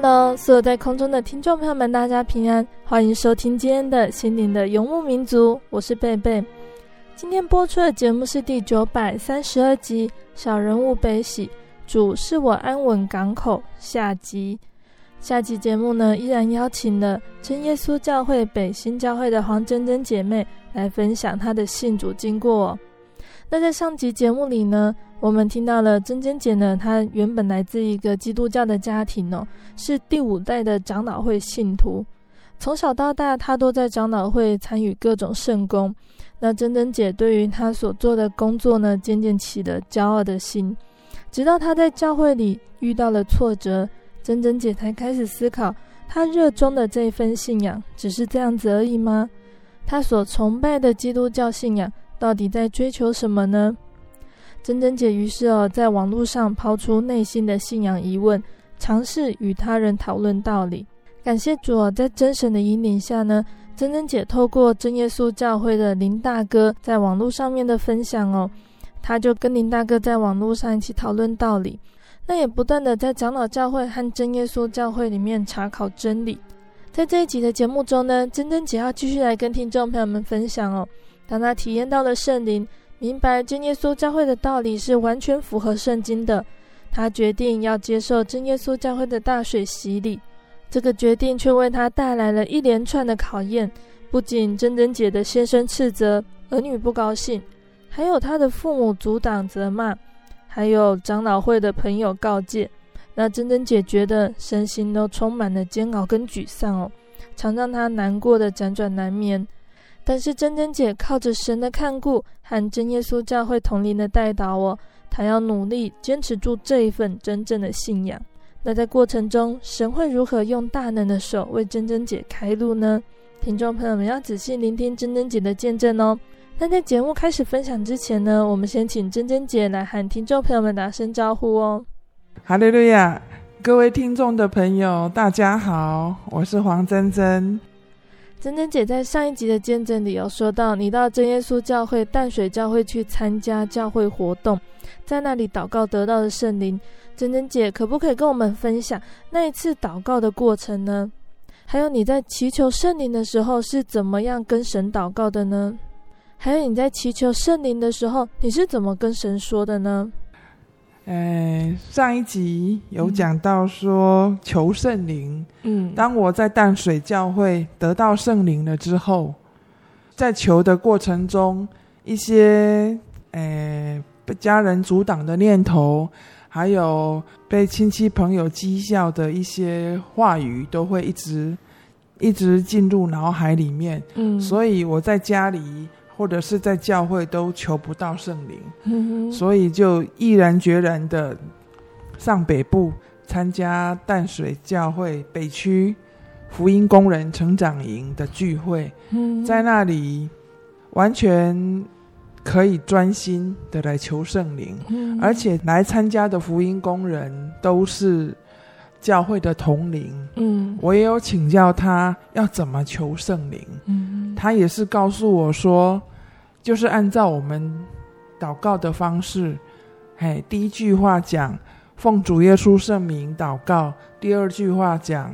Hello，所有在空中的听众朋友们，大家平安，欢迎收听今天的心灵的游牧民族，我是贝贝。今天播出的节目是第九百三十二集《小人物悲喜，主是我安稳港口》下集。下集节目呢，依然邀请了真耶稣教会北新教会的黄珍珍姐妹来分享她的信主经过。那在上集节目里呢，我们听到了珍珍姐呢，她原本来自一个基督教的家庭哦，是第五代的长老会信徒。从小到大，她都在长老会参与各种圣工。那珍珍姐对于她所做的工作呢，渐渐起了骄傲的心。直到她在教会里遇到了挫折，珍珍姐才开始思考，她热衷的这一份信仰，只是这样子而已吗？她所崇拜的基督教信仰，到底在追求什么呢？真真姐于是哦，在网络上抛出内心的信仰疑问，尝试与他人讨论道理。感谢主哦，在真神的引领下呢，真真姐透过真耶稣教会的林大哥在网络上面的分享哦，他就跟林大哥在网络上一起讨论道理。那也不断的在长老教会和真耶稣教会里面查考真理。在这一集的节目中呢，真真姐要继续来跟听众朋友们分享哦，当他体验到了圣灵。明白真耶稣教会的道理是完全符合圣经的，他决定要接受真耶稣教会的大水洗礼。这个决定却为他带来了一连串的考验，不仅珍珍姐的先生斥责，儿女不高兴，还有他的父母阻挡责骂，还有长老会的朋友告诫。那珍珍姐觉得身心都充满了煎熬跟沮丧哦，常让她难过的辗转难眠。但是珍珍姐靠着神的看顾和真耶稣教会同龄的带导哦，她要努力坚持住这一份真正的信仰。那在过程中，神会如何用大能的手为珍珍姐开路呢？听众朋友们要仔细聆听珍珍姐的见证哦。那在节目开始分享之前呢，我们先请珍珍姐来和听众朋友们打声招呼哦。哈利路亚，各位听众的朋友，大家好，我是黄珍珍。珍珍姐在上一集的见证里有说到，你到真耶稣教会淡水教会去参加教会活动，在那里祷告得到的圣灵。珍珍姐可不可以跟我们分享那一次祷告的过程呢？还有你在祈求圣灵的时候是怎么样跟神祷告的呢？还有你在祈求圣灵的时候，你是怎么跟神说的呢？呃，上一集有讲到说求圣灵。嗯，当我在淡水教会得到圣灵了之后，在求的过程中，一些诶被家人阻挡的念头，还有被亲戚朋友讥笑的一些话语，都会一直一直进入脑海里面。嗯，所以我在家里。或者是在教会都求不到圣灵，嗯、所以就毅然决然的上北部参加淡水教会北区福音工人成长营的聚会，嗯、在那里完全可以专心的来求圣灵，嗯、而且来参加的福音工人都是教会的同龄，嗯，我也有请教他要怎么求圣灵，嗯，他也是告诉我说，就是按照我们祷告的方式，嘿，第一句话讲奉主耶稣圣名祷告，第二句话讲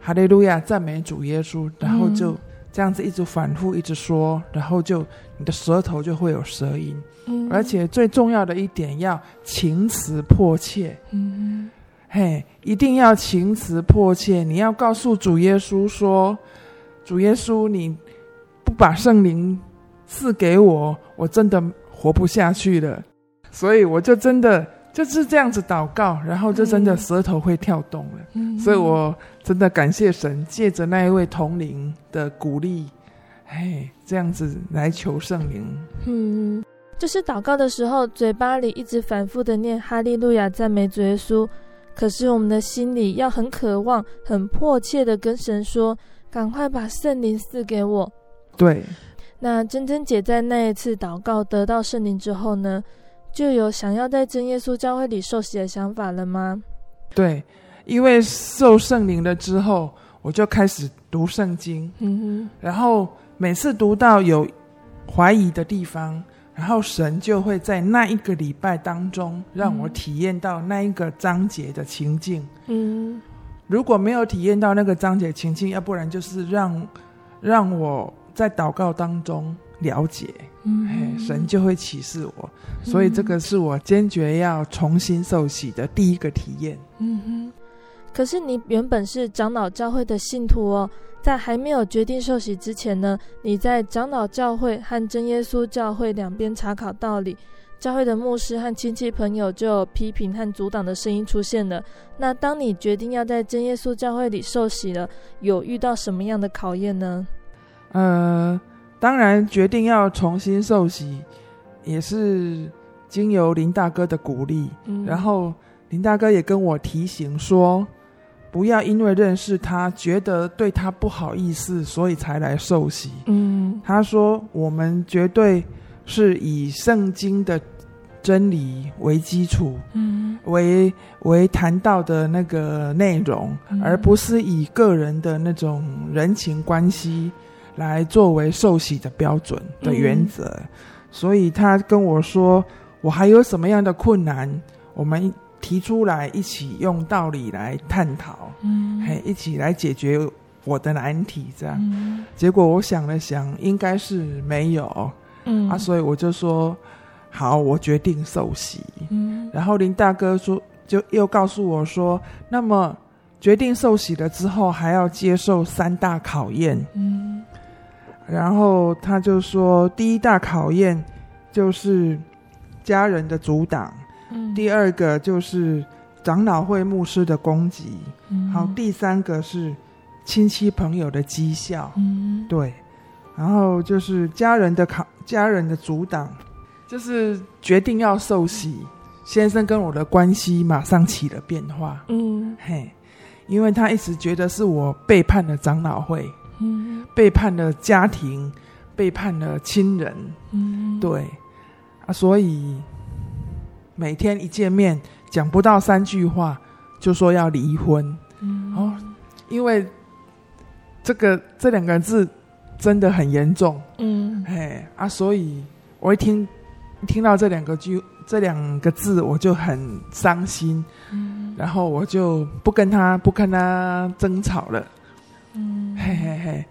哈利路亚赞美主耶稣，然后就这样子一直反复一直说，然后就你的舌头就会有舌音，嗯，而且最重要的一点要情辞迫切，嗯。嘿，一定要情辞迫切！你要告诉主耶稣说：“主耶稣，你不把圣灵赐给我，我真的活不下去了。”所以我就真的就是这样子祷告，然后就真的舌头会跳动了。嗯，所以我真的感谢神，借着那一位同灵的鼓励，嘿，这样子来求圣灵。嗯，就是祷告的时候，嘴巴里一直反复的念哈利路亚，赞美主耶稣。可是我们的心里要很渴望、很迫切的跟神说：“赶快把圣灵赐给我。”对。那珍珍姐在那一次祷告得到圣灵之后呢，就有想要在真耶稣教会里受洗的想法了吗？对，因为受圣灵了之后，我就开始读圣经。嗯哼。然后每次读到有怀疑的地方。然后神就会在那一个礼拜当中让我体验到那一个章节的情境。嗯，如果没有体验到那个章节情境，要不然就是让让我在祷告当中了解。嗯，神就会启示我。所以这个是我坚决要重新受洗的第一个体验。嗯哼。可是你原本是长老教会的信徒哦。在还没有决定受洗之前呢，你在长老教会和真耶稣教会两边查考道理，教会的牧师和亲戚朋友就有批评和阻挡的声音出现了。那当你决定要在真耶稣教会里受洗了，有遇到什么样的考验呢？呃，当然决定要重新受洗，也是经由林大哥的鼓励，嗯，然后林大哥也跟我提醒说。不要因为认识他，觉得对他不好意思，所以才来受洗。嗯，他说我们绝对是以圣经的真理为基础，嗯，为为谈到的那个内容，嗯，而不是以个人的那种人情关系来作为受洗的标准的原则。嗯，所以他跟我说，我还有什么样的困难，我们。提出来一起用道理来探讨，嗯，嘿，一起来解决我的难题，这样。嗯，结果我想了想，应该是没有，嗯，啊，所以我就说好，我决定受洗。嗯，然后林大哥说，就又告诉我说，那么决定受洗了之后，还要接受三大考验。嗯，然后他就说，第一大考验就是家人的阻挡。嗯，第二个就是长老会牧师的攻击，嗯，好，第三个是亲戚朋友的讥笑，嗯，对，然后就是家人的考，家人的阻挡，就是决定要受洗，先生跟我的关系马上起了变化，嗯，嘿，因为他一直觉得是我背叛了长老会，嗯，背叛了家庭，背叛了亲人，嗯，对，啊，所以。每天一见面，讲不到三句话，就说要离婚。嗯，哦，因为这个这两个字真的很严重。嗯，嘿啊，所以我一听听到这两个句这两个字，我就很伤心。嗯，然后我就不跟他不跟他争吵了。嗯，嘿嘿嘿，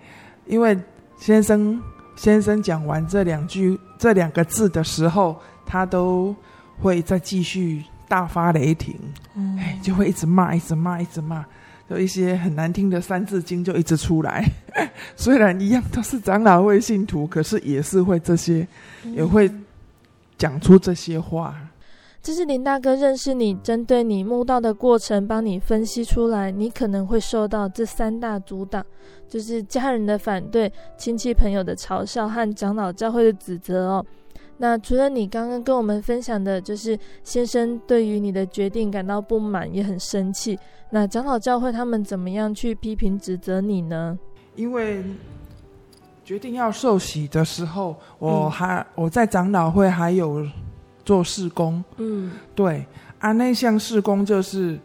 因为先生先生讲完这两句这两个字的时候，他都。会再继续大发雷霆，嗯，哎，就会一直骂，一直骂，一直骂，有一些很难听的三字经就一直出来。虽然一样都是长老会信徒，可是也是会这些，也会讲出这些话。这是林大哥认识你，针对你慕道的过程，帮你分析出来，你可能会受到这三大阻挡，就是家人的反对、亲戚朋友的嘲笑和长老教会的指责哦。那除了你刚刚跟我们分享的，就是先生对于你的决定感到不满，也很生气。那长老教会他们怎么样去批评指责你呢？因为决定要受洗的时候，我还、嗯、我在长老会还有做事工。嗯，对啊，那项事工就是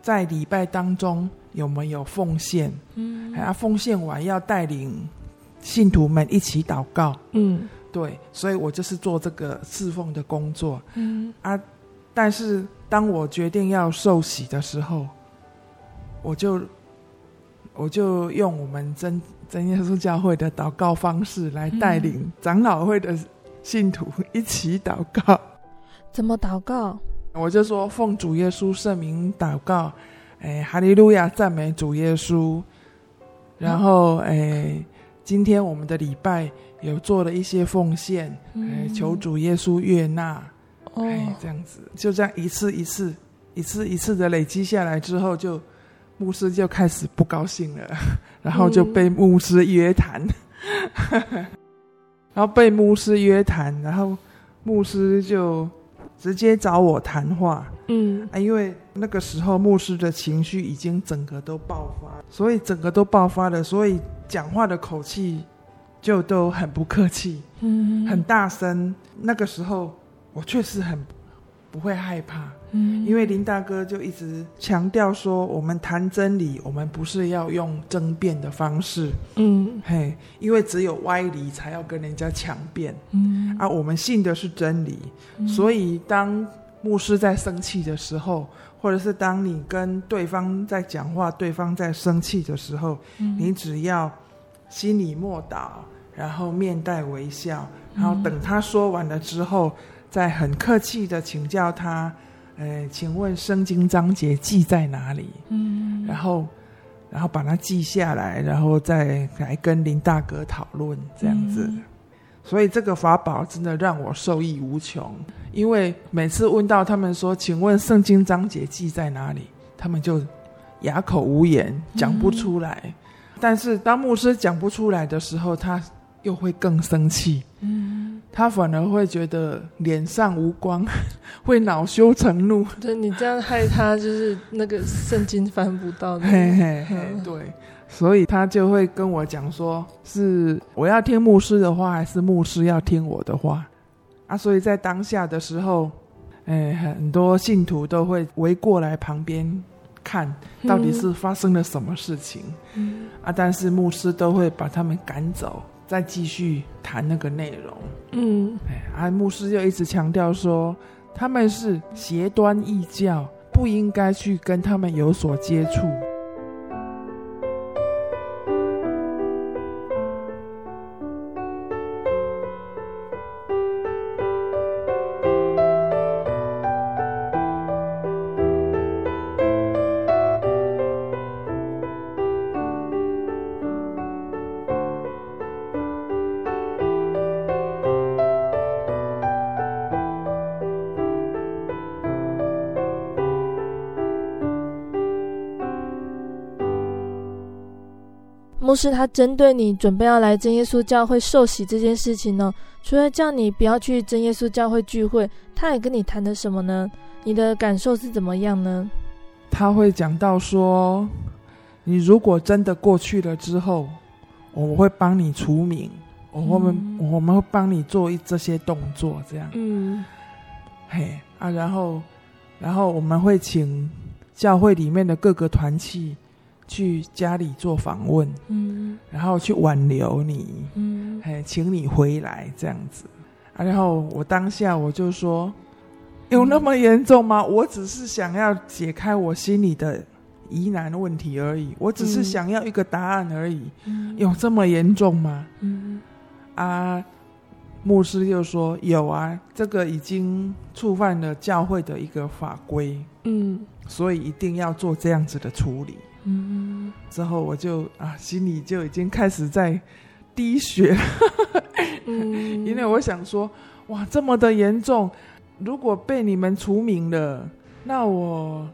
在礼拜当中有没有奉献？嗯，啊，奉献完要带领信徒们一起祷告。嗯，对，所以我就是做这个侍奉的工作。嗯啊，但是当我决定要受洗的时候，我就我就用我们真真耶稣教会的祷告方式来带领长老会的信徒一起祷告。怎么祷告？我就说奉主耶稣圣名祷告，哎，哈利路亚，赞美主耶稣。然后，哎，今天我们的礼拜有做了一些奉献，哎，求主耶稣悦纳。哎，这样子，就这样一次一次、一次一次的累积下来之后，就牧师就开始不高兴了，然后就被牧师约谈，然后被牧师约谈，然后牧师就。直接找我谈话，嗯啊，因为那个时候牧师的情绪已经整个都爆发，所以整个都爆发了，所以讲话的口气就都很不客气，嗯，很大声。那个时候我确实很。不会害怕，嗯，因为林大哥就一直强调说，我们谈真理，我们不是要用争辩的方式，嗯，嘿，因为只有歪理才要跟人家强辩，嗯，啊，我们信的是真理，嗯，所以当牧师在生气的时候，或者是当你跟对方在讲话，对方在生气的时候，嗯，你只要心里默祷，然后面带微笑，然后等他说完了之后。再很客气的请教他，呃，请问圣经章节记在哪里？嗯，然后，然后把它记下来，然后再来跟林大哥讨论这样子。嗯，所以这个法宝真的让我受益无穷，因为每次问到他们说，请问圣经章节记在哪里？他们就哑口无言，讲不出来。嗯，但是当牧师讲不出来的时候，他又会更生气。嗯。他反而会觉得脸上无光，会恼羞成怒。对，你这样害他，就是那个圣经翻不到的。嘿嘿嘿，对，所以他就会跟我讲说：“是我要听牧师的话，还是牧师要听我的话？”啊，所以在当下的时候，哎，很多信徒都会围过来旁边看，到底是发生了什么事情。嗯，啊，但是牧师都会把他们赶走。再继续谈那个内容，嗯，哎，啊，牧师就一直强调说，他们是邪端异教，不应该去跟他们有所接触。牧师他针对你准备要来真耶稣教会受洗这件事情呢，除了叫你不要去真耶稣教会聚会，他也跟你谈的什么呢？你的感受是怎么样呢？他会讲到说，你如果真的过去了之后，我会帮你除名，我们、嗯、我们会帮你做一这些动作，这样。嗯，嘿啊，然后然后我们会请教会里面的各个团契。去家里做访问，嗯，然后去挽留你，嗯，哎，请你回来这样子，啊，然后我当下我就说，有那么严重吗？我只是想要解开我心里的疑难问题而已，我只是想要一个答案而已，嗯，有这么严重吗？嗯，啊，牧师就说有啊，这个已经触犯了教会的一个法规，嗯，所以一定要做这样子的处理。嗯，之后我就啊，心里就已经开始在滴血，嗯，因为我想说，哇，这么的严重，如果被你们除名了，那我，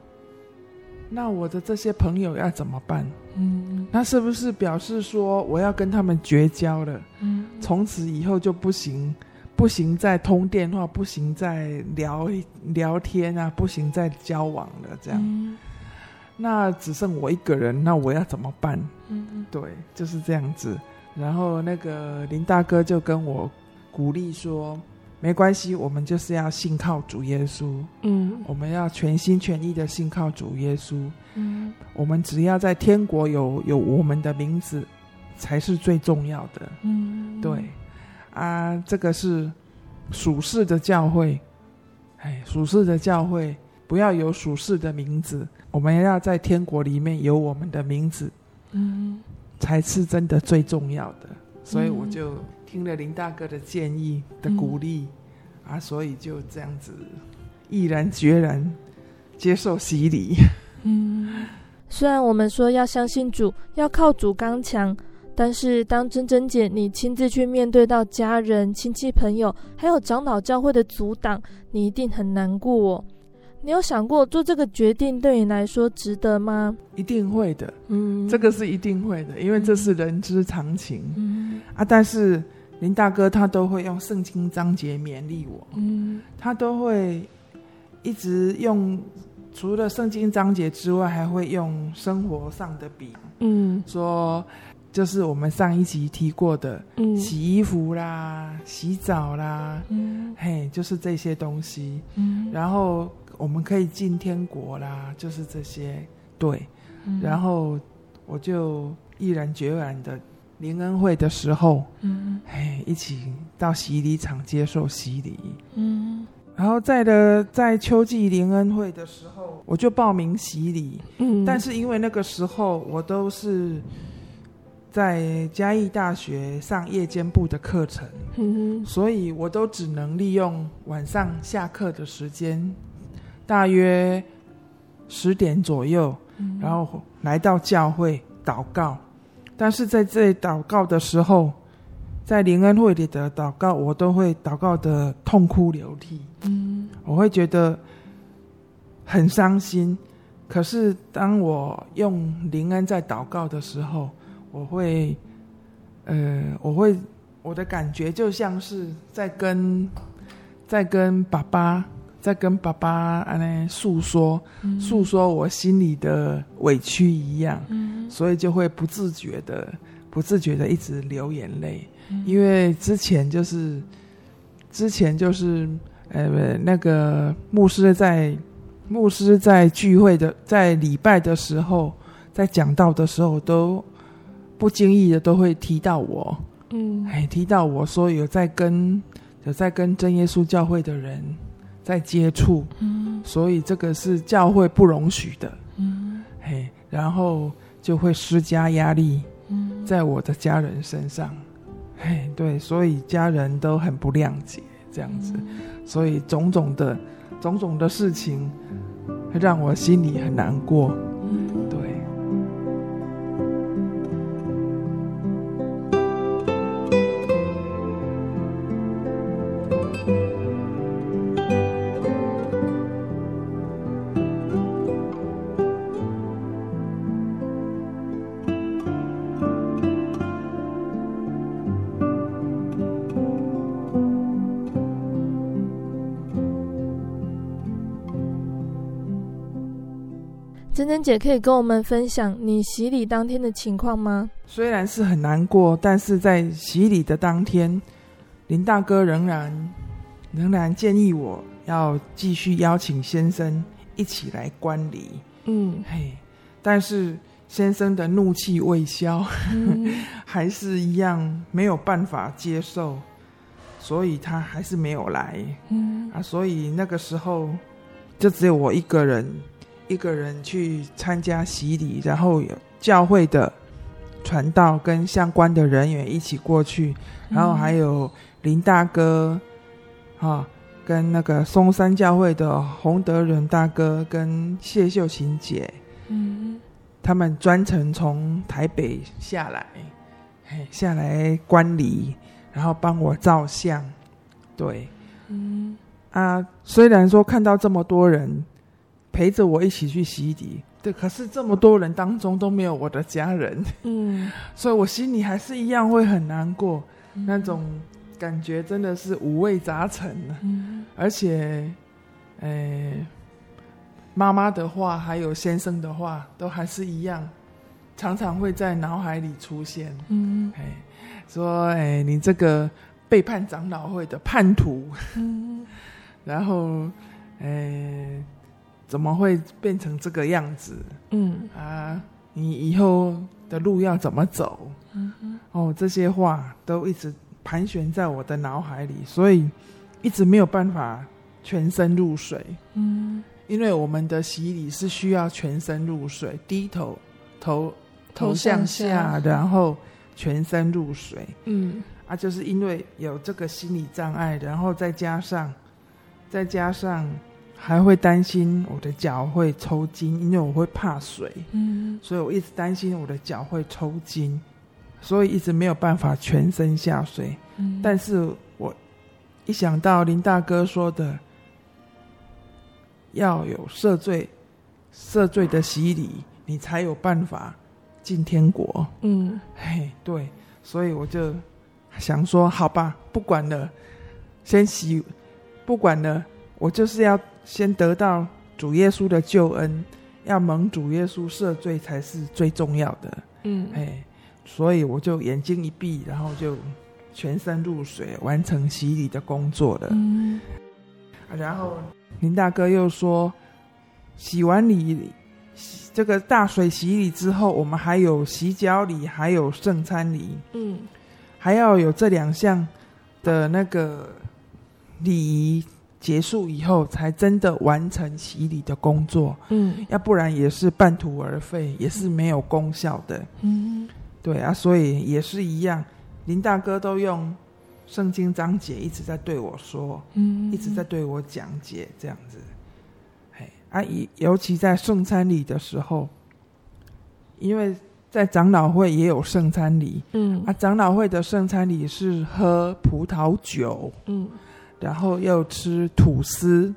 那我的这些朋友要怎么办？嗯，那是不是表示说我要跟他们绝交了？嗯，从此以后就不行，不行再通电话，不行再聊聊天啊，不行再交往了，这样。嗯那只剩我一个人，那我要怎么办？嗯，对，就是这样子。然后那个林大哥就跟我鼓励说：“没关系，我们就是要信靠主耶稣。嗯，我们要全心全意的信靠主耶稣。嗯，我们只要在天国有有我们的名字，才是最重要的。嗯，对，啊，这个是属世的教会，哎，属世的教会不要有属世的名字，我们要在天国里面有我们的名字，嗯，才是真的最重要的。所以我就听了林大哥的建议的鼓励，嗯、啊，所以就这样子毅然决然接受洗礼。嗯，虽然我们说要相信主，要靠主刚强，但是当珍珍姐你亲自去面对到家人、亲戚、朋友，还有长老教会的阻挡，你一定很难过哦。你有想过做这个决定对你来说值得吗？一定会的，嗯，这个是一定会的，因为这是人之常情，嗯。啊，但是林大哥他都会用圣经章节勉励我，嗯，他都会一直用。除了圣经章节之外，还会用生活上的比，嗯，说就是我们上一集提过的，嗯，洗衣服啦，洗澡啦，嗯，嘿，就是这些东西，嗯，然后我们可以进天国啦，就是这些，对，嗯，然后我就毅然决然的灵恩会的时候，嗯，哎，一起到洗礼场接受洗礼，嗯。然后在的在秋季灵恩会的时候，我就报名洗礼。嗯，但是因为那个时候我都是在嘉义大学上夜间部的课程，嗯，所以我都只能利用晚上下课的时间，大约十点左右，然后来到教会祷告。但是在这里祷告的时候，在灵恩会里的祷告，我都会祷告的痛哭流涕。嗯，我会觉得很伤心。可是当我用灵恩在祷告的时候，我会，呃，我会我的感觉就像是在跟在跟爸爸在跟爸爸啊那诉说诉说我心里的委屈一样。嗯，所以就会不自觉的不自觉的一直流眼泪。因为之前就是，之前就是，呃，那个牧师在牧师在聚会的在礼拜的时候，在讲道的时候，都不经意的都会提到我，嗯，哎，提到我说有在跟有在跟真耶稣教会的人在接触，嗯，所以这个是教会不容许的，嗯，嘿，然后就会施加压力，嗯，在我的家人身上。嘿，对，所以家人都很不谅解这样子，所以种种的种种的事情，让我心里很难过。姐可以跟我们分享你洗礼当天的情况吗？虽然是很难过，但是在洗礼的当天，林大哥仍然仍然建议我要继续邀请先生一起来观礼。嗯，嘿，但是先生的怒气未消，嗯、还是一样没有办法接受，所以他还是没有来。嗯啊，所以那个时候就只有我一个人。一个人去参加洗礼，然后有教会的传道跟相关的人员一起过去，然后还有林大哥，啊，跟那个松山教会的洪德仁大哥跟谢秀琴姐，嗯，他们专程从台北下来，嘿，下来观礼，然后帮我照相，对，嗯，啊，虽然说看到这么多人。陪着我一起去洗涤，对，可是这么多人当中都没有我的家人，嗯，所以我心里还是一样会很难过，嗯、那种感觉真的是五味杂陈，嗯，而且，诶、欸，妈妈的话还有先生的话都还是一样，常常会在脑海里出现，嗯，哎，说，哎、欸，你这个背叛长老会的叛徒，嗯，然后，诶、欸。怎么会变成这个样子？嗯啊，你以后的路要怎么走？哦，这些话都一直盘旋在我的脑海里，所以一直没有办法全身入水。嗯，因为我们的洗礼是需要全身入水，低头头头向下，然后全身入水。嗯，啊，就是因为有这个心理障碍，然后再加上再加上。还会担心我的脚会抽筋，因为我会怕水，嗯，所以我一直担心我的脚会抽筋，所以一直没有办法全身下水。嗯，但是我一想到林大哥说的要有赦罪、赦罪的洗礼，你才有办法进天国。嗯，嘿，对，所以我就想说，好吧，不管了，先洗，不管了，我就是要。先得到主耶稣的救恩，要蒙主耶稣赦罪才是最重要的。嗯，哎，所以我就眼睛一闭，然后就全身入水，完成洗礼的工作了。嗯，然后林大哥又说，洗完礼，这个大水洗礼之后，我们还有洗脚礼，还有圣餐礼。嗯，还要有这两项的那个礼仪。结束以后，才真的完成洗礼的工作。嗯，要不然也是半途而废，也是没有功效的。嗯，对啊，所以也是一样。林大哥都用圣经章节一直在对我说，嗯，一直在对我讲解这样子。嘿，啊，尤其在圣餐礼的时候，因为在长老会也有圣餐礼，嗯，啊，长老会的圣餐礼是喝葡萄酒，嗯。然后又吃吐司，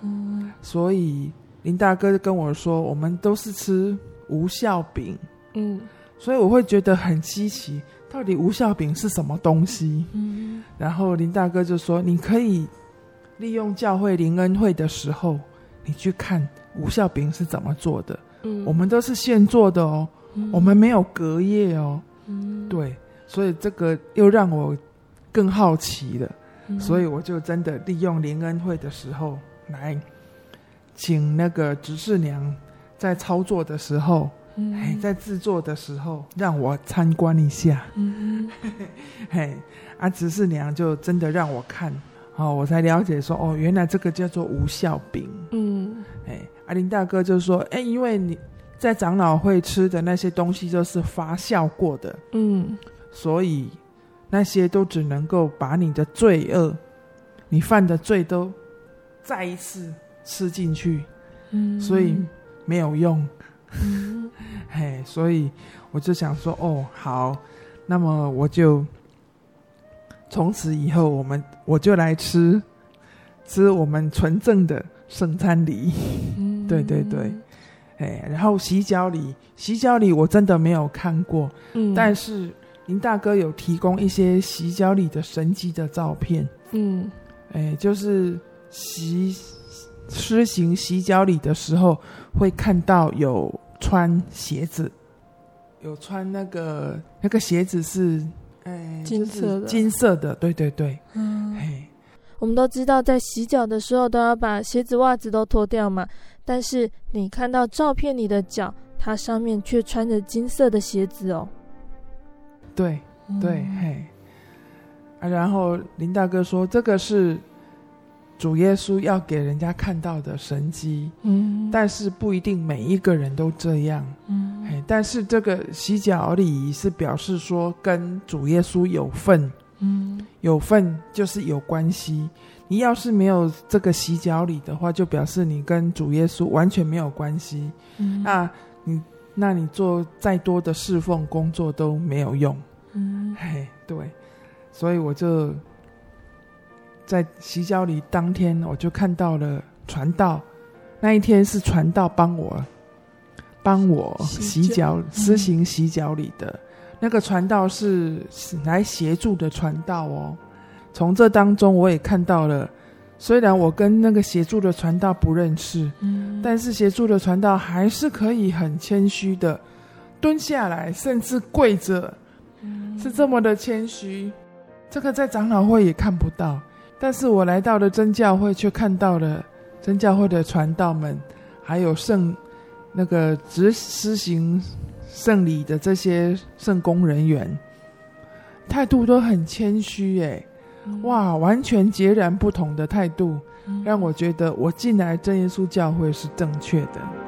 嗯，所以林大哥跟我说，我们都是吃无效饼，嗯，所以我会觉得很稀奇，到底无效饼是什么东西？嗯，然后林大哥就说，你可以利用教会灵恩会的时候，你去看无效饼是怎么做的，嗯，我们都是现做的哦，嗯，我们没有隔夜哦，嗯，对，所以这个又让我更好奇了。嗯、所以我就真的利用灵恩会的时候来，请那个执事娘在操作的时候，在制作的时候让我参观一下，嗯，嘿，啊，执事娘就真的让我看，哦，我才了解说，哦，原来这个叫做无效饼，嗯，哎，阿林大哥就说，哎，因为你在长老会吃的那些东西就是发酵过的，嗯，所以。那些都只能够把你的罪恶，你犯的罪都再一次吃进去，嗯，所以没有用，嗯，嘿，所以我就想说，哦，好，那么我就从此以后，我们我就来吃吃我们纯正的圣餐礼，嗯，对 对对，哎，然后洗脚礼，洗脚礼我真的没有看过，嗯，但是。林大哥有提供一些洗脚里的神迹的照片，嗯，哎，就是洗施行洗脚礼的时候，会看到有穿鞋子，有穿那个那个鞋子是哎金色的，金色的，对对对，嗯，嘿，我们都知道在洗脚的时候都要把鞋子袜子都脱掉嘛，但是你看到照片里的脚，它上面却穿着金色的鞋子哦。对对、嗯、嘿，啊，然后林大哥说，这个是主耶稣要给人家看到的神迹，嗯，但是不一定每一个人都这样，嗯，嘿，但是这个洗脚礼仪是表示说跟主耶稣有份，嗯，有份就是有关系。你要是没有这个洗脚礼的话，就表示你跟主耶稣完全没有关系，嗯，那你那你做再多的侍奉工作都没有用。嗯，嘿，对，所以我就在洗脚礼当天，我就看到了传道。那一天是传道帮我帮我洗脚、施行洗脚礼的、嗯、那个传道是来协助的传道哦。从这当中，我也看到了，虽然我跟那个协助的传道不认识，嗯，但是协助的传道还是可以很谦虚的蹲下来，甚至跪着。是这么的谦虚，这个在长老会也看不到，但是我来到了真教会，却看到了真教会的传道们还有圣那个执施行圣礼的这些圣工人员，态度都很谦虚，哎，哇，完全截然不同的态度，让我觉得我进来真耶稣教会是正确的。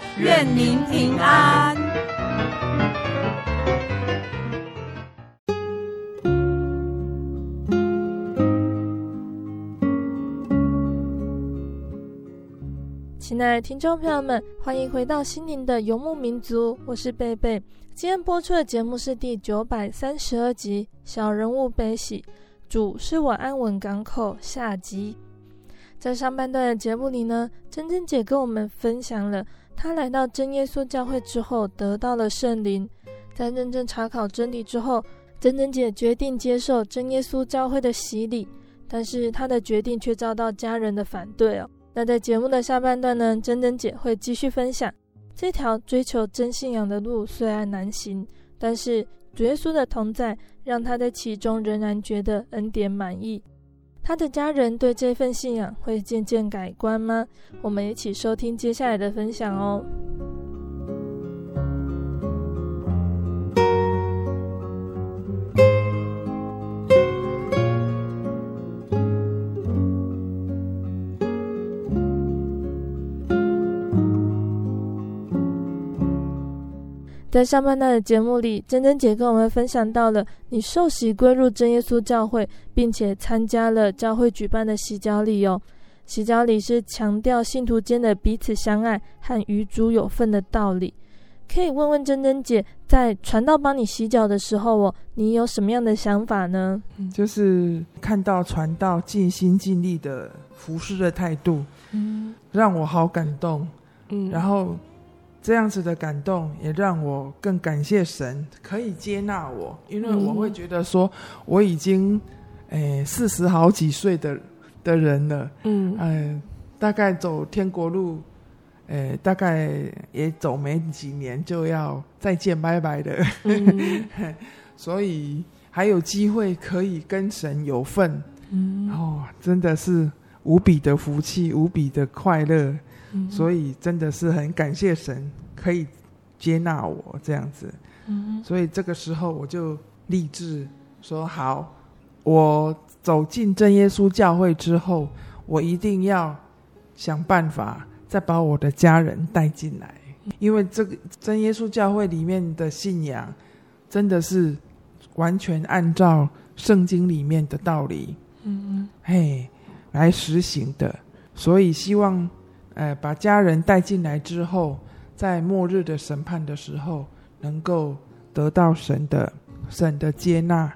愿您平安。亲爱的听众朋友们，欢迎回到心灵的游牧民族，我是贝贝。今天播出的节目是第九百三十二集《小人物悲喜》，主是我安稳港口下集。在上半段的节目里呢，珍珍姐跟我们分享了。他来到真耶稣教会之后，得到了圣灵。在认真查考真理之后，珍珍姐决定接受真耶稣教会的洗礼。但是她的决定却遭到家人的反对哦。那在节目的下半段呢，珍珍姐会继续分享这条追求真信仰的路虽然难行，但是主耶稣的同在，让她在其中仍然觉得恩典满意。他的家人对这份信仰会渐渐改观吗？我们一起收听接下来的分享哦。在上半段的节目里，珍珍姐跟我们分享到了你受洗归入真耶稣教会，并且参加了教会举办的洗脚礼哦。洗脚礼是强调信徒间的彼此相爱和与主有份的道理。可以问问珍珍姐，在传道帮你洗脚的时候哦，你有什么样的想法呢？就是看到传道尽心尽力的服侍的态度，嗯，让我好感动，嗯，然后。这样子的感动也让我更感谢神可以接纳我，因为我会觉得说我已经诶四十好几岁的的人了，嗯，呃，大概走天国路，诶，大概也走没几年就要再见拜拜的，嗯、所以还有机会可以跟神有份，嗯，哦，真的是无比的福气，无比的快乐。所以真的是很感谢神可以接纳我这样子，所以这个时候我就立志说好，我走进真耶稣教会之后，我一定要想办法再把我的家人带进来，因为这个真耶稣教会里面的信仰真的是完全按照圣经里面的道理，嗯，嘿，来实行的，所以希望。呃，把家人带进来之后，在末日的审判的时候，能够得到神的神的接纳，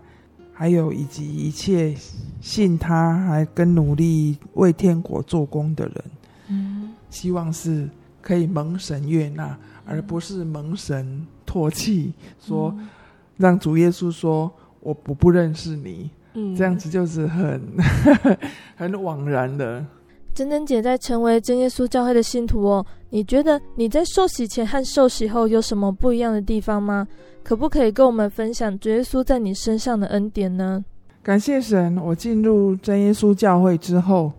还有以及一切信他还跟努力为天国做工的人，嗯，希望是可以蒙神悦纳，而不是蒙神唾弃，说让主耶稣说我不不认识你，嗯，这样子就是很 很枉然的。珍珍姐在成为真耶稣教会的信徒哦，你觉得你在受洗前和受洗后有什么不一样的地方吗？可不可以跟我们分享主耶稣在你身上的恩典呢？感谢神，我进入真耶稣教会之后，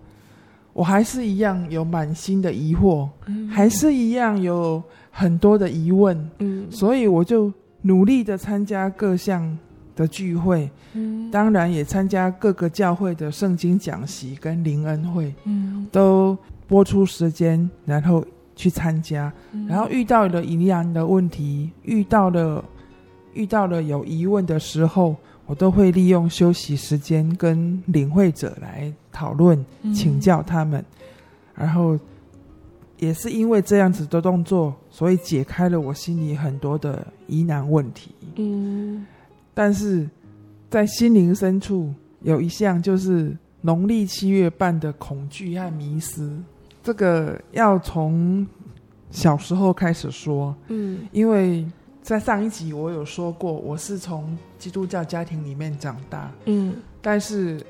我还是一样有满心的疑惑，嗯、还是一样有很多的疑问，嗯，所以我就努力的参加各项的聚会，嗯，当然也参加各个教会的圣经讲习跟灵恩会，嗯，都播出时间，然后去参加，嗯、然后遇到了疑难的问题，遇到了遇到了有疑问的时候。我都会利用休息时间跟领会者来讨论、请教他们，嗯、然后也是因为这样子的动作，所以解开了我心里很多的疑难问题。嗯，但是在心灵深处有一项就是农历七月半的恐惧和迷失，这个要从小时候开始说。嗯，因为。在上一集我有说过，我是从基督教家庭里面长大，嗯，但是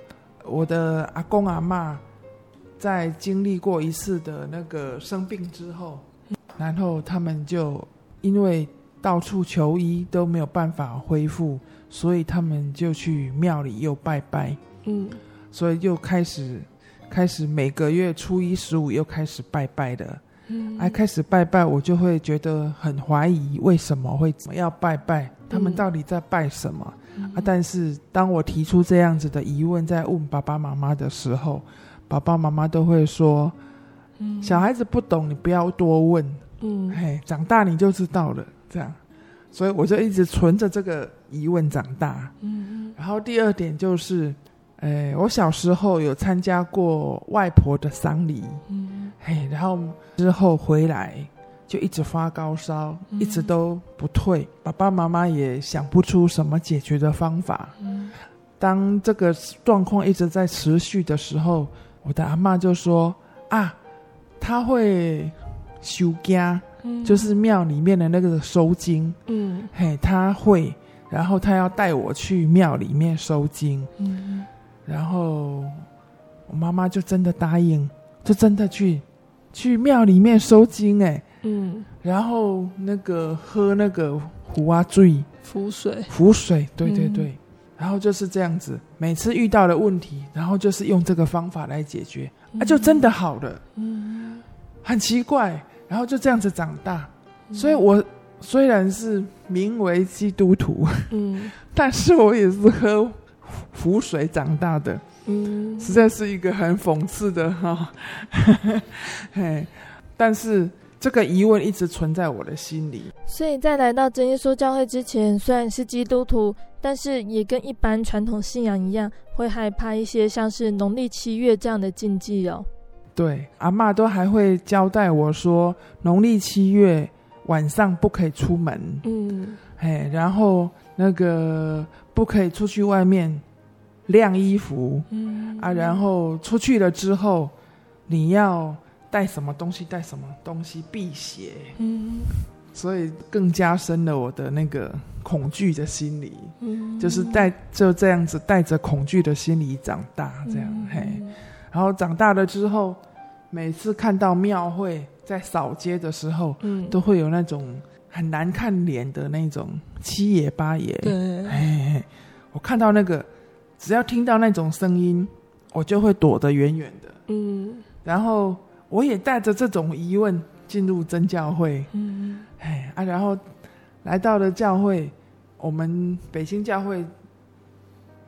我的阿公阿妈在经历过一次的那个生病之后，然后他们就因为到处求医都没有办法恢复，所以他们就去庙里又拜拜，嗯，所以就开始开始每个月初一十五又开始拜拜的。嗯，哎，开始拜拜，我就会觉得很怀疑，为什么会怎么要拜拜？他们到底在拜什么？嗯、啊！但是当我提出这样子的疑问，在问爸爸妈妈的时候，爸爸妈妈都会说：“嗯，小孩子不懂，你不要多问。”嗯，嘿，长大你就知道了。这样，所以我就一直存着这个疑问长大。嗯，然后第二点就是，哎，我小时候有参加过外婆的丧礼。嗯，嘿，然后。之后回来就一直发高烧，嗯、一直都不退。爸爸妈妈也想不出什么解决的方法。嗯、当这个状况一直在持续的时候，我的阿妈就说：“啊，他会收惊，嗯、就是庙里面的那个收金。嗯，嘿，他会，然后他要带我去庙里面收金。嗯，然后我妈妈就真的答应，就真的去。”去庙里面收惊哎，嗯，然后那个喝那个壶啊醉。符水。符水，对对对，嗯、然后就是这样子，每次遇到的问题，然后就是用这个方法来解决，嗯、啊，就真的好了，嗯，很奇怪，然后就这样子长大，嗯、所以我虽然是名为基督徒，嗯，但是我也是喝湖水长大的。嗯，实在是一个很讽刺的哈，嘿，但是这个疑问一直存在我的心里。所以在来到真耶稣教会之前，虽然是基督徒，但是也跟一般传统信仰一样，会害怕一些像是农历七月这样的禁忌哦。对，阿妈都还会交代我说，农历七月晚上不可以出门，嗯，嘿，然后那个不可以出去外面。晾衣服，嗯。啊，然后出去了之后，你要带什么东西？带什么东西辟邪？嗯，所以更加深了我的那个恐惧的心理，嗯，就是带就这样子带着恐惧的心理长大，这样、嗯、嘿，然后长大了之后，每次看到庙会在扫街的时候，嗯，都会有那种很难看脸的那种七爷八爷，对，我看到那个。只要听到那种声音，我就会躲得远远的。嗯，然后我也带着这种疑问进入真教会。嗯，哎啊，然后来到了教会，我们北京教会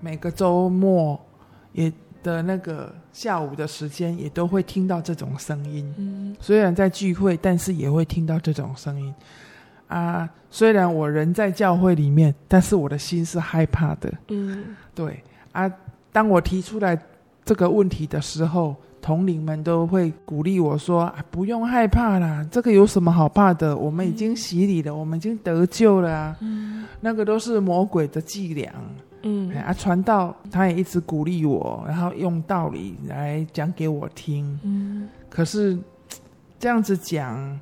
每个周末也的那个下午的时间，也都会听到这种声音。嗯，虽然在聚会，但是也会听到这种声音。啊，虽然我人在教会里面，但是我的心是害怕的。嗯，对。啊！当我提出来这个问题的时候，同龄们都会鼓励我说：“啊，不用害怕啦，这个有什么好怕的？我们已经洗礼了，嗯、我们已经得救了啊！嗯、那个都是魔鬼的伎俩。”嗯，啊，传道他也一直鼓励我，然后用道理来讲给我听。嗯，可是这样子讲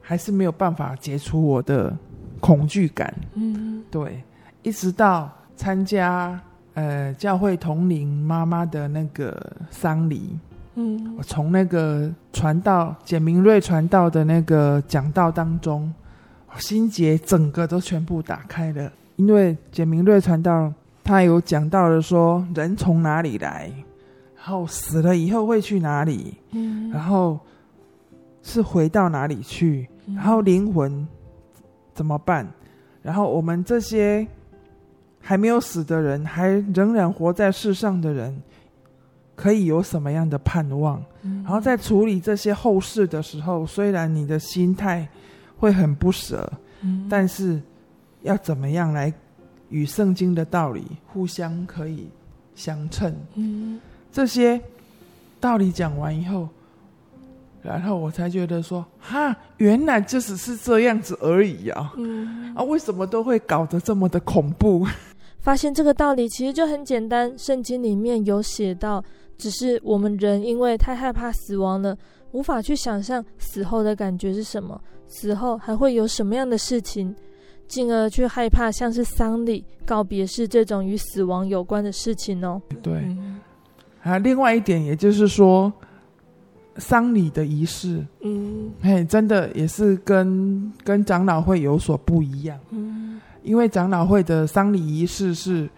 还是没有办法解除我的恐惧感。嗯，对，一直到参加。呃，教会同龄妈妈的那个丧礼，嗯，我从那个传道简明瑞传道的那个讲道当中，心结整个都全部打开了。因为简明瑞传道他有讲到了说，人从哪里来，然后死了以后会去哪里？嗯，然后是回到哪里去？然后灵魂怎么办？然后我们这些还没有死的人，还仍然活在世上的人，可以有什么样的盼望？然后在处理这些后事的时候，虽然你的心态会很不舍，但是要怎么样来与圣经的道理互相可以相称？这些道理讲完以后，然后我才觉得说，哈，原来就只是这样子而已啊！嗯，啊，为什么都会搞得这么的恐怖？发现这个道理其实就很简单，圣经里面有写到，只是我们人因为太害怕死亡了，无法去想象死后的感觉是什么，死后还会有什么样的事情，进而去害怕像是丧礼、告别式这种与死亡有关的事情哦。对。嗯。啊，另外一点，也就是说，丧礼的仪式，嗯，嘿，真的也是跟跟长老会有所不一样，嗯，因为长老会的丧礼仪式是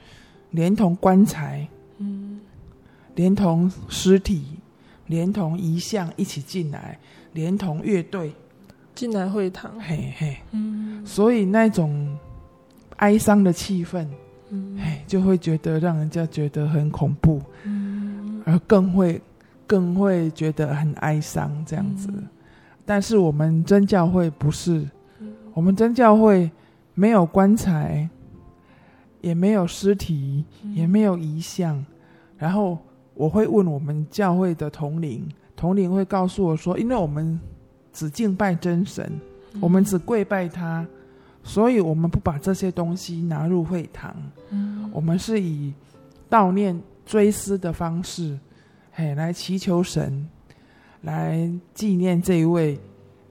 连同棺材，嗯，连同尸体，连同遗像一起进来，连同乐队进来会堂，嘿嘿，嗯，所以那种哀伤的气氛，嗯，嘿，就会觉得让人家觉得很恐怖，嗯。而更会，更会觉得很哀伤这样子，嗯、但是我们真教会不是，嗯、我们真教会没有棺材，也没有尸体，嗯、也没有遗像。然后我会问我们教会的统领，统领会告诉我说，因为我们只敬拜真神，嗯、我们只跪拜他，所以我们不把这些东西拿入会堂。嗯、我们是以悼念。追思的方式，嘿，来祈求神，来纪念这一位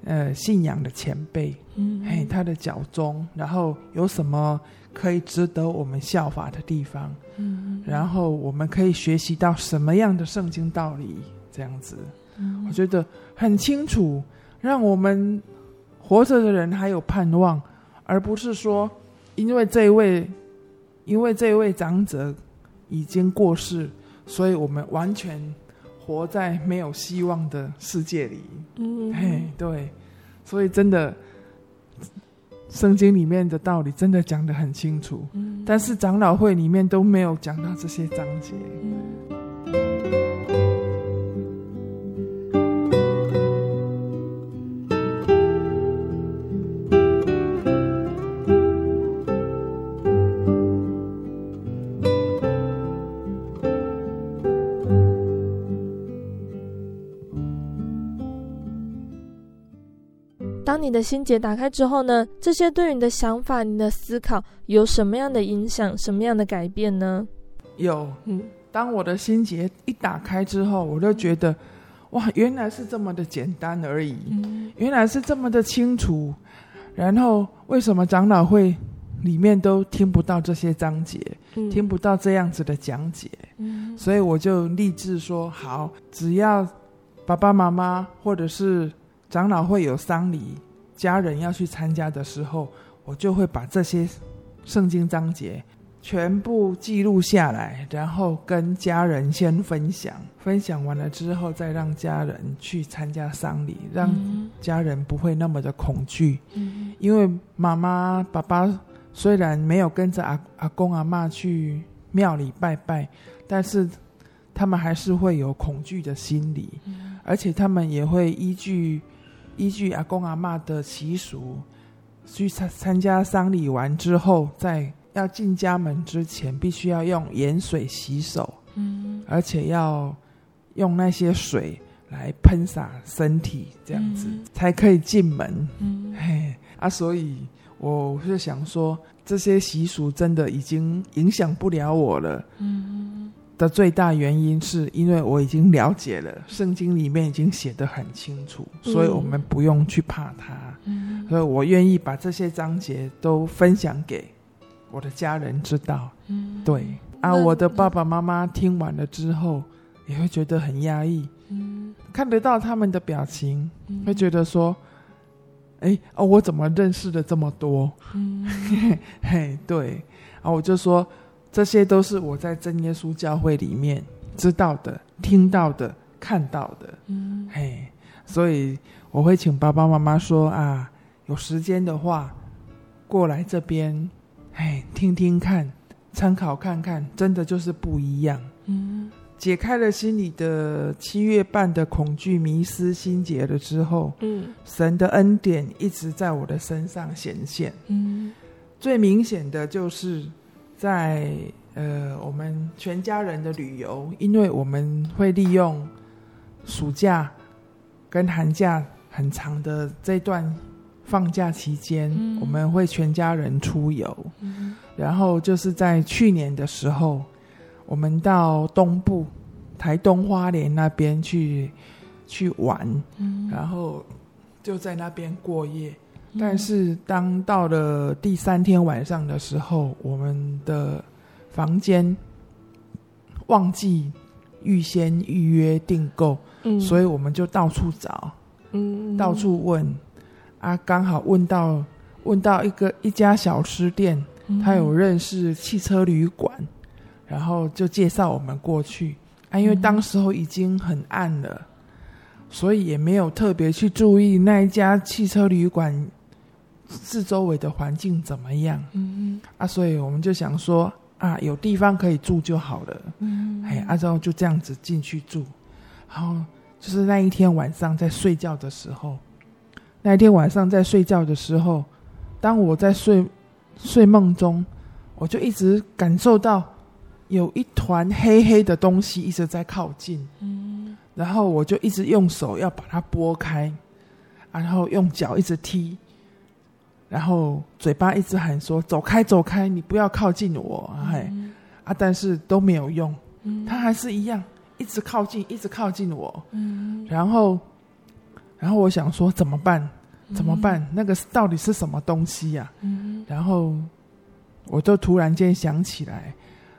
呃信仰的前辈，嗯，嘿，他的脚踪，然后有什么可以值得我们效法的地方，嗯，然后我们可以学习到什么样的圣经道理，这样子，嗯，我觉得很清楚，让我们活着的人还有盼望，而不是说因为这一位，因为这一位长者。已经过世，所以我们完全活在没有希望的世界里。嗯，嘿，对，所以真的，圣经里面的道理真的讲得很清楚。嗯，但是长老会里面都没有讲到这些章节。嗯你的心结打开之后呢？这些对你的想法、你的思考有什么样的影响？什么样的改变呢？有，嗯，当我的心结一打开之后，我就觉得，哇，原来是这么的简单而已，嗯，原来是这么的清楚。然后，为什么长老会里面都听不到这些章节，嗯，听不到这样子的讲解？嗯，所以我就立志说，好，只要爸爸妈妈或者是长老会有丧礼。家人要去参加的时候，我就会把这些圣经章节全部记录下来，然后跟家人先分享。分享完了之后，再让家人去参加丧礼，让家人不会那么的恐惧。嗯，因为妈妈、爸爸虽然没有跟着阿阿公阿妈去庙里拜拜，但是他们还是会有恐惧的心理，而且他们也会依据。依据阿公阿妈的习俗，去参参加丧礼完之后，在要进家门之前，必须要用盐水洗手，嗯，而且要用那些水来喷洒身体，这样子、嗯、才可以进门。嗯，嘿，啊，所以我是想说，这些习俗真的已经影响不了我了。嗯。的最大原因是因为我已经了解了圣经里面已经写得很清楚，所以我们不用去怕它。嗯，所以我愿意把这些章节都分享给我的家人知道。嗯，对啊，我的爸爸妈妈听完了之后也会觉得很压抑。嗯，看得到他们的表情，会觉得说：“哎哦，我怎么认识的这么多？”嗯，嘿，对啊，我就说。这些都是我在真耶稣教会里面知道的、听到的、看到的。嗯，嘿，所以我会请爸爸妈妈说啊，有时间的话过来这边，哎，听听看，参考看看，真的就是不一样。嗯，解开了心里的七月半的恐惧、迷失、心结了之后，嗯，神的恩典一直在我的身上显现。嗯，最明显的就是在。呃，我们全家人的旅游，因为我们会利用暑假跟寒假很长的这段放假期间，嗯、我们会全家人出游。嗯、然后就是在去年的时候，我们到东部台东花莲那边去去玩，嗯、然后就在那边过夜。嗯、但是当到了第三天晚上的时候，我们的房间忘记预先预约订购，嗯、所以我们就到处找，嗯、到处问，啊，刚好问到问到一个一家小吃店，嗯、他有认识汽车旅馆，然后就介绍我们过去。啊，因为当时候已经很暗了，嗯、所以也没有特别去注意那一家汽车旅馆四周围的环境怎么样。嗯、啊，所以我们就想说。啊，有地方可以住就好了。嗯，哎，啊然后就这样子进去住，然后就是那一天晚上在睡觉的时候，那一天晚上在睡觉的时候，当我在睡睡梦中，我就一直感受到有一团黑黑的东西一直在靠近。嗯，然后我就一直用手要把它拨开，然后用脚一直踢。然后嘴巴一直喊说：“走开，走开，你不要靠近我。嗯”嘿，啊，但是都没有用，嗯、他还是一样，一直靠近，一直靠近我。嗯、然后，然后我想说怎么办？怎么办？嗯、那个到底是什么东西呀、啊？嗯、然后，我就突然间想起来，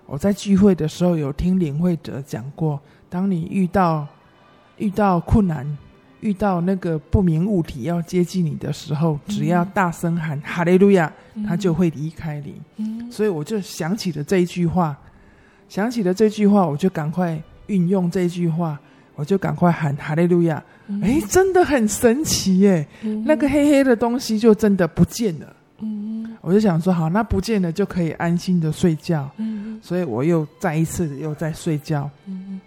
我在聚会的时候有听领会者讲过，当你遇到遇到困难。遇到那个不明物体要接近你的时候，只要大声喊“哈利路亚”，他就会离开你。嗯、所以我就想起了这一句话，想起了这句话，我就赶快运用这句话，我就赶快喊“哈利路亚”。哎、嗯，真的很神奇耶！嗯、那个黑黑的东西就真的不见了。嗯、我就想说，好，那不见了就可以安心的睡觉。嗯、所以我又再一次又在睡觉。嗯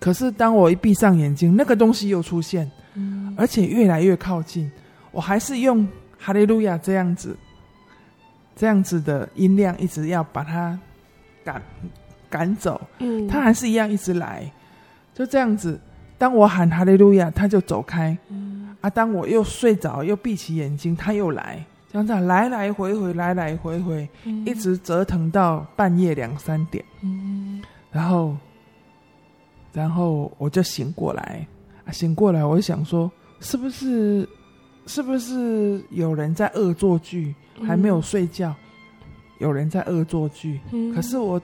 可是当我一闭上眼睛，那个东西又出现，嗯、而且越来越靠近。我还是用哈利路亚这样子，这样子的音量，一直要把它赶赶走。嗯，它还是一样一直来，就这样子。当我喊哈利路亚，它就走开。嗯、啊，当我又睡着又闭起眼睛，它又来，这样子来来回回，来来回回，嗯、一直折腾到半夜两三点。嗯，然后。然后我就醒过来，啊，醒过来，我就想说，是不是，是不是有人在恶作剧？还没有睡觉，嗯、有人在恶作剧。嗯、可是我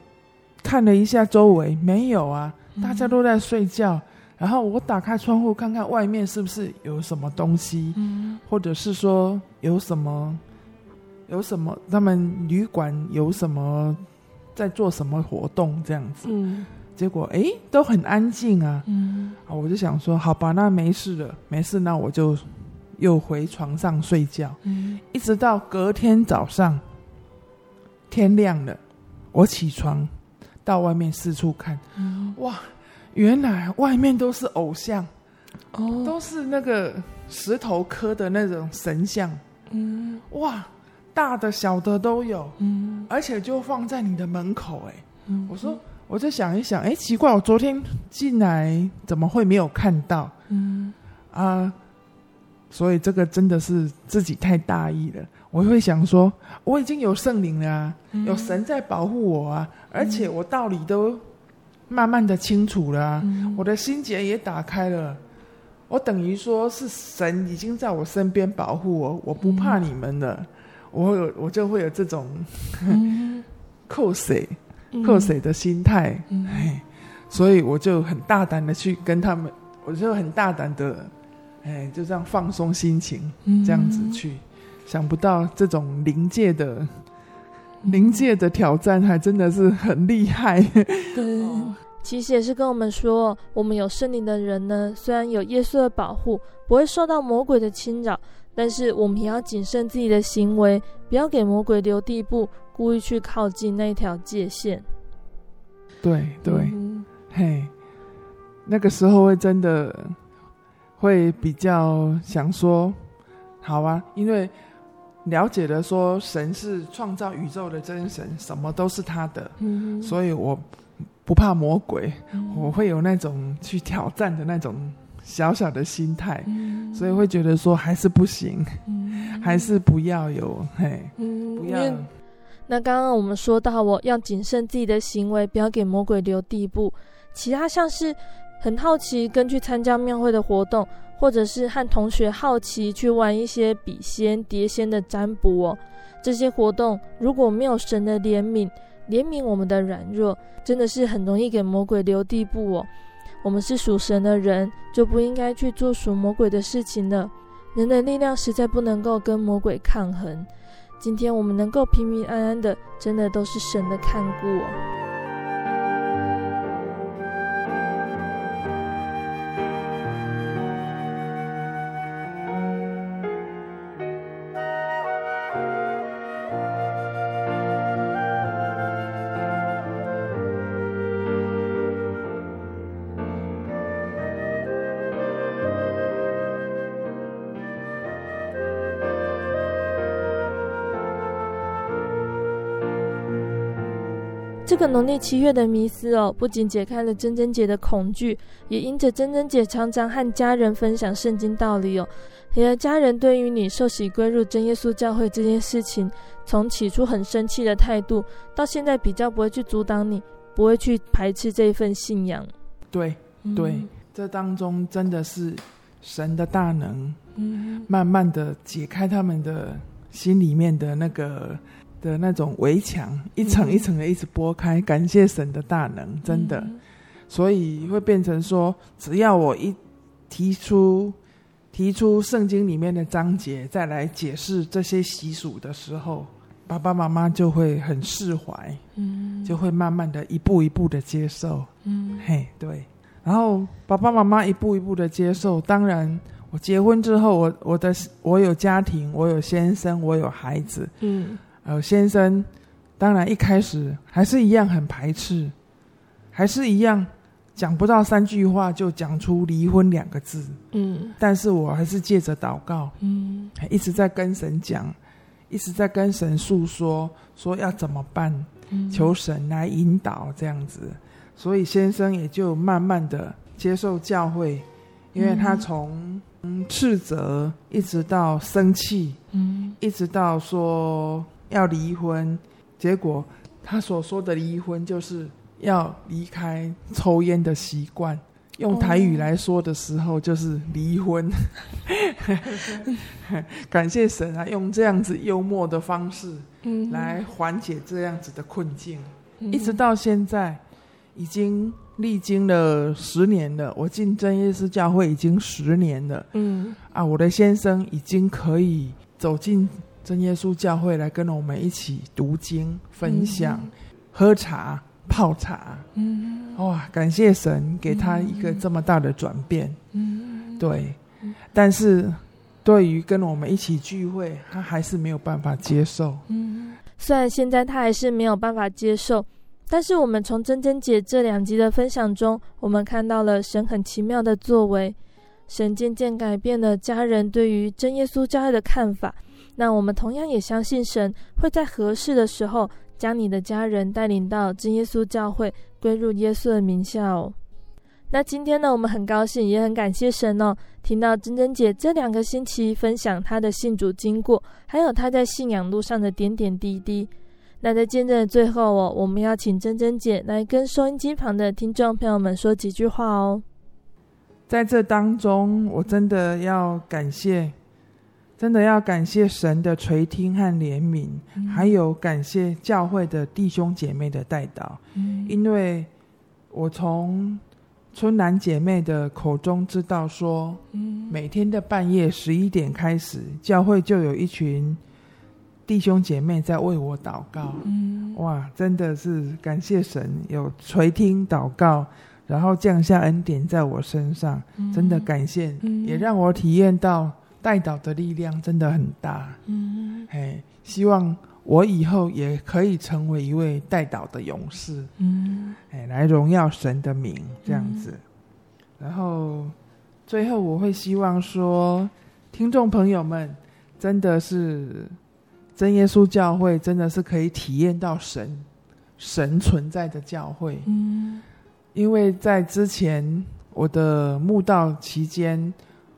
看了一下周围，没有啊，大家都在睡觉。嗯、然后我打开窗户看看外面是不是有什么东西，嗯、或者是说有什么，有什么他们旅馆有什么在做什么活动这样子。嗯结果哎，都很安静啊。嗯，啊，我就想说，好吧，那没事了，没事，那我就又回床上睡觉。嗯，一直到隔天早上天亮了，我起床到外面四处看。嗯，哇，原来外面都是偶像，哦，都是那个石头刻的那种神像。嗯，哇，大的小的都有。嗯，而且就放在你的门口。哎，嗯，我说。我就想一想，哎，奇怪，我昨天进来怎么会没有看到？嗯。啊，所以这个真的是自己太大意了。我会想说，我已经有圣灵了啊，嗯、有神在保护我啊，而且我道理都慢慢的清楚了啊，嗯、我的心结也打开了，我等于说是神已经在我身边保护我，我不怕你们了，嗯、我有我就会有这种 扣谁。破水的心态，嗯、哎，所以我就很大胆的去跟他们，我就很大胆的，哎，就这样放松心情，嗯、这样子去，想不到这种临界的灵、嗯、界的挑战还真的是很厉害。对，其实也是跟我们说，我们有圣灵的人呢，虽然有耶稣的保护，不会受到魔鬼的侵扰，但是我们也要谨慎自己的行为，不要给魔鬼留地步，故意去靠近那一条界限。对对，嗯、嘿，那个时候会真的会比较想说，好啊，因为了解了说神是创造宇宙的真神，什么都是他的，嗯、所以我。不怕魔鬼，嗯、我会有那种去挑战的那种小小的心态，嗯、所以会觉得说还是不行，嗯、还是不要有嘿，嗯、不要。那刚刚我们说到，我要谨慎自己的行为，不要给魔鬼留地步。其他像是很好奇跟去参加庙会的活动，或者是和同学好奇去玩一些笔仙、碟仙的占卜哦，这些活动如果没有神的怜悯。怜悯我们的软弱，真的是很容易给魔鬼留地步哦。我们是属神的人，就不应该去做属魔鬼的事情了。人的力量实在不能够跟魔鬼抗衡。今天我们能够平平安安的，真的都是神的看顾。这个农历七月的迷思哦，不仅解开了珍珍姐的恐惧，也因着珍珍姐常常和家人分享圣经道理哦，你的家人对于你受洗归入真耶稣教会这件事情，从起初很生气的态度，到现在比较不会去阻挡你，不会去排斥这一份信仰。对对，嗯、这当中真的是神的大能，嗯，慢慢的解开他们的心里面的那个。的那种围墙，一层一层的一直拨开，嗯、感谢神的大能，真的，嗯、所以会变成说，只要我一提出提出圣经里面的章节，再来解释这些习俗的时候，爸爸妈妈就会很释怀，嗯，就会慢慢的一步一步的接受，嗯，嘿，对，然后爸爸妈妈一步一步的接受，当然，我结婚之后，我我的我有家庭，我有先生，我有孩子，嗯。呃，先生，当然一开始还是一样很排斥，还是一样讲不到三句话就讲出离婚两个字。嗯，但是我还是借着祷告，嗯，一直在跟神讲，一直在跟神诉说，说要怎么办，嗯，求神来引导这样子。所以先生也就慢慢的接受教会，因为他从嗯斥责一直到生气，嗯，一直到说。要离婚，结果他所说的离婚就是要离开抽烟的习惯。用台语来说的时候，就是离婚。Oh. 感谢神啊，用这样子幽默的方式来缓解这样子的困境。Mm hmm. 一直到现在，已经历经了十年了。我进真耶稣教会已经十年了。嗯、mm，hmm. 啊，我的先生已经可以走进。真耶稣教会来跟我们一起读经、分享、嗯、喝茶、泡茶。嗯，哇，感谢神给他一个这么大的转变。嗯，对。但是，对于跟我们一起聚会，他还是没有办法接受。嗯，虽然现在他还是没有办法接受，但是我们从珍珍姐这两集的分享中，我们看到了神很奇妙的作为。神渐渐改变了家人对于真耶稣教会的看法。那我们同样也相信神会在合适的时候将你的家人带领到真耶稣教会，归入耶稣的名下哦。那今天呢，我们很高兴，也很感谢神哦，听到珍珍姐这两个星期分享她的信主经过，还有她在信仰路上的点点滴滴。那在见证的最后哦，我们要请珍珍姐来跟收音机旁的听众朋友们说几句话哦。在这当中，我真的要感谢。真的要感谢神的垂听和怜悯，嗯、还有感谢教会的弟兄姐妹的带导，嗯、因为我从春兰姐妹的口中知道说，嗯、每天的半夜十一点开始，教会就有一群弟兄姐妹在为我祷告。嗯，哇，真的是感谢神有垂听祷告，然后降下恩典在我身上，嗯、真的感谢，嗯、也让我体验到代祷的力量真的很大。嗯，哎，希望我以后也可以成为一位代祷的勇士。嗯，哎，来荣耀神的名，这样子。嗯、然后最后我会希望说，听众朋友们真的是。真耶稣教会真的是可以体验到神神存在的教会，嗯，因为在之前我的慕道期间，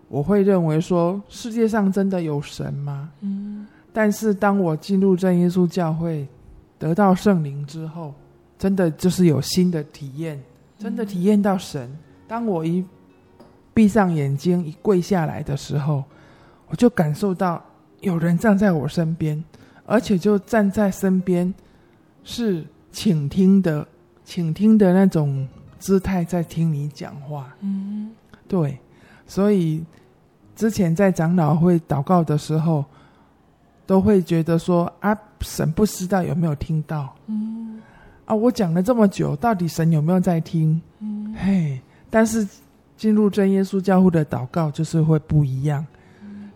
我会认为说世界上真的有神吗？嗯，但是当我进入真耶稣教会，得到圣灵之后，真的就是有新的体验，真的体验到神。当我一闭上眼睛，一跪下来的时候，我就感受到。有人站在我身边，而且就站在身边，是倾听的、倾听的那种姿态，在听你讲话。嗯，对。所以之前在长老会祷告的时候，都会觉得说：“啊，神不知道有没有听到？嗯，啊，我讲了这么久，到底神有没有在听？嗯，嘿。但是进入真耶稣教会的祷告，就是会不一样。”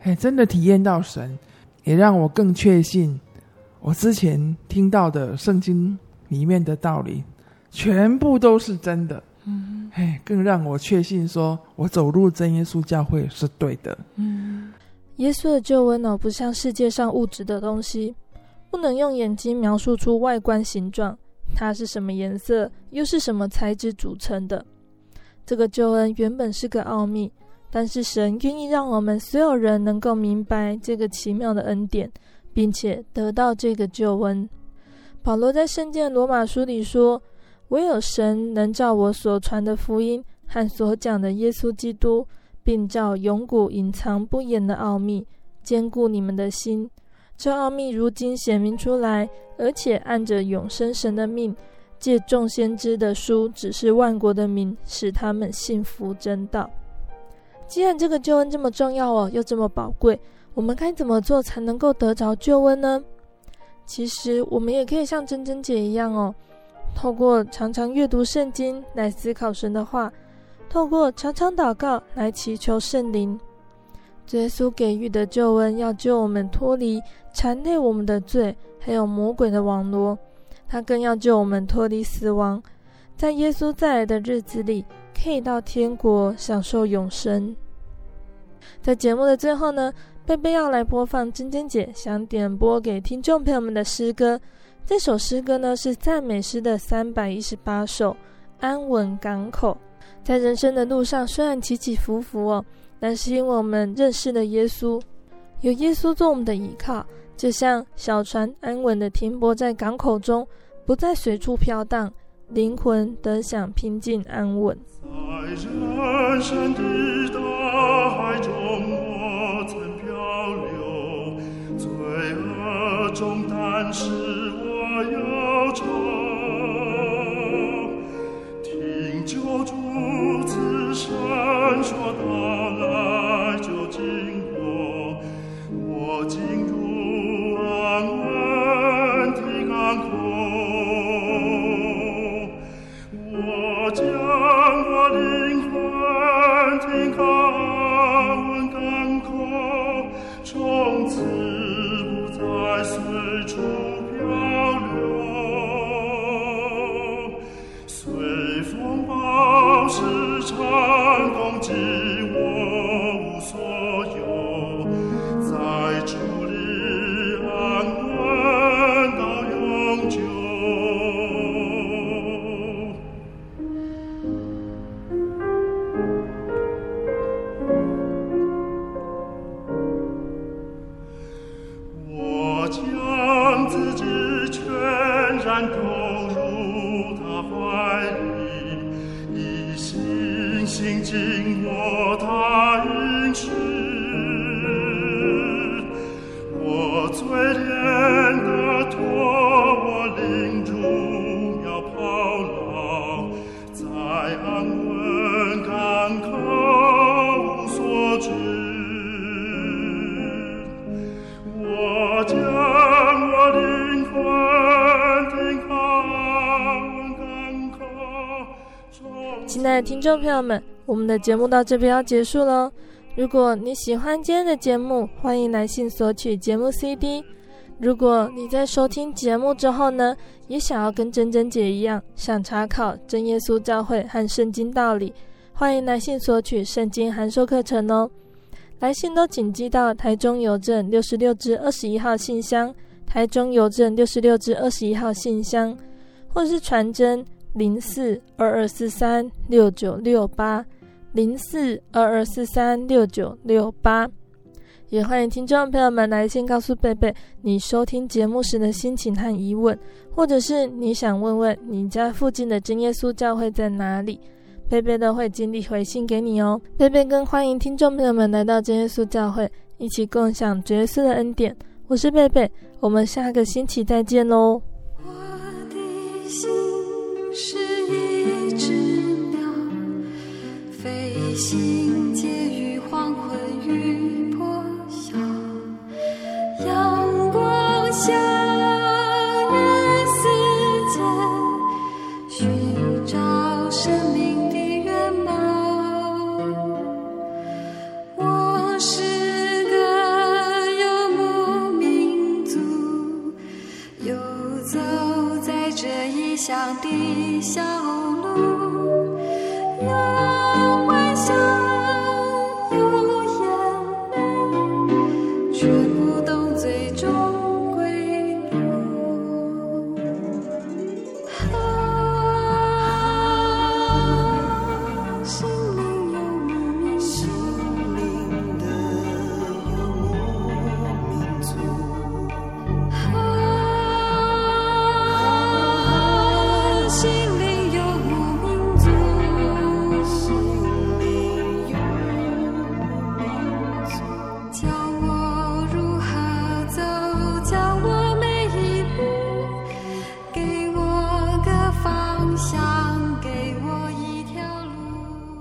嘿，真的体验到神，也让我更确信，我之前听到的圣经里面的道理，全部都是真的。嗯，哎，更让我确信，说我走入真耶稣教会是对的。嗯，耶稣的救恩呢，不像世界上物质的东西，不能用眼睛描述出外观形状，它是什么颜色，又是什么材质组成的。这个救恩原本是个奥秘。但是神愿意让我们所有人能够明白这个奇妙的恩典，并且得到这个救恩。保罗在圣经罗马书里说：“唯有神能照我所传的福音和所讲的耶稣基督，并照永古隐藏不言的奥秘，坚固你们的心。这奥秘如今显明出来，而且按着永生神的命，借众先知的书指示万国的民，使他们信服真道。”既然这个救恩这么重要哦，又这么宝贵，我们该怎么做才能够得着救恩呢？其实我们也可以像珍珍姐一样哦，透过常常阅读圣经来思考神的话，透过常常祷告来祈求圣灵。耶稣给予的救恩要救我们脱离缠累我们的罪，还有魔鬼的网罗。他更要救我们脱离死亡，在耶稣再来的日子里。可以到天国享受永生。在节目的最后呢，贝贝要来播放珍珍姐想点播给听众朋友们的诗歌。这首诗歌呢是赞美诗的三百一十八首，《安稳港口》。在人生的路上，虽然起起伏伏哦，但是因为我们认识了耶稣，有耶稣做我们的依靠，就像小船安稳地停泊在港口中，不再随处飘荡。灵魂得享平静安稳。在人生的大海中，我曾漂流，罪恶中，但是。听救主子闪烁的听众朋友们，我们的节目到这边要结束喽。如果你喜欢今天的节目，欢迎来信索取节目 CD。如果你在收听节目之后呢，也想要跟珍珍姐一样，想查考真耶稣教会和圣经道理，欢迎来信索取圣经函授课程哦。来信都请寄到台中邮政六十六至二十一号信箱，台中邮政六十六至二十一号信箱，或是传真零四二二四三六九六八零四二二四三六九六八。也欢迎听众朋友们来信告诉贝贝你收听节目时的心情和疑问，或者是你想问问你家附近的真耶稣教会在哪里。贝贝都会尽力回信给你哦。贝贝更欢迎听众朋友们来到真耶稣教会，一起共享主耶稣的恩典。我是贝贝，我们下个星期再见喽。我的心是一只鸟，飞行介于黄昏与破晓，阳光下。笑。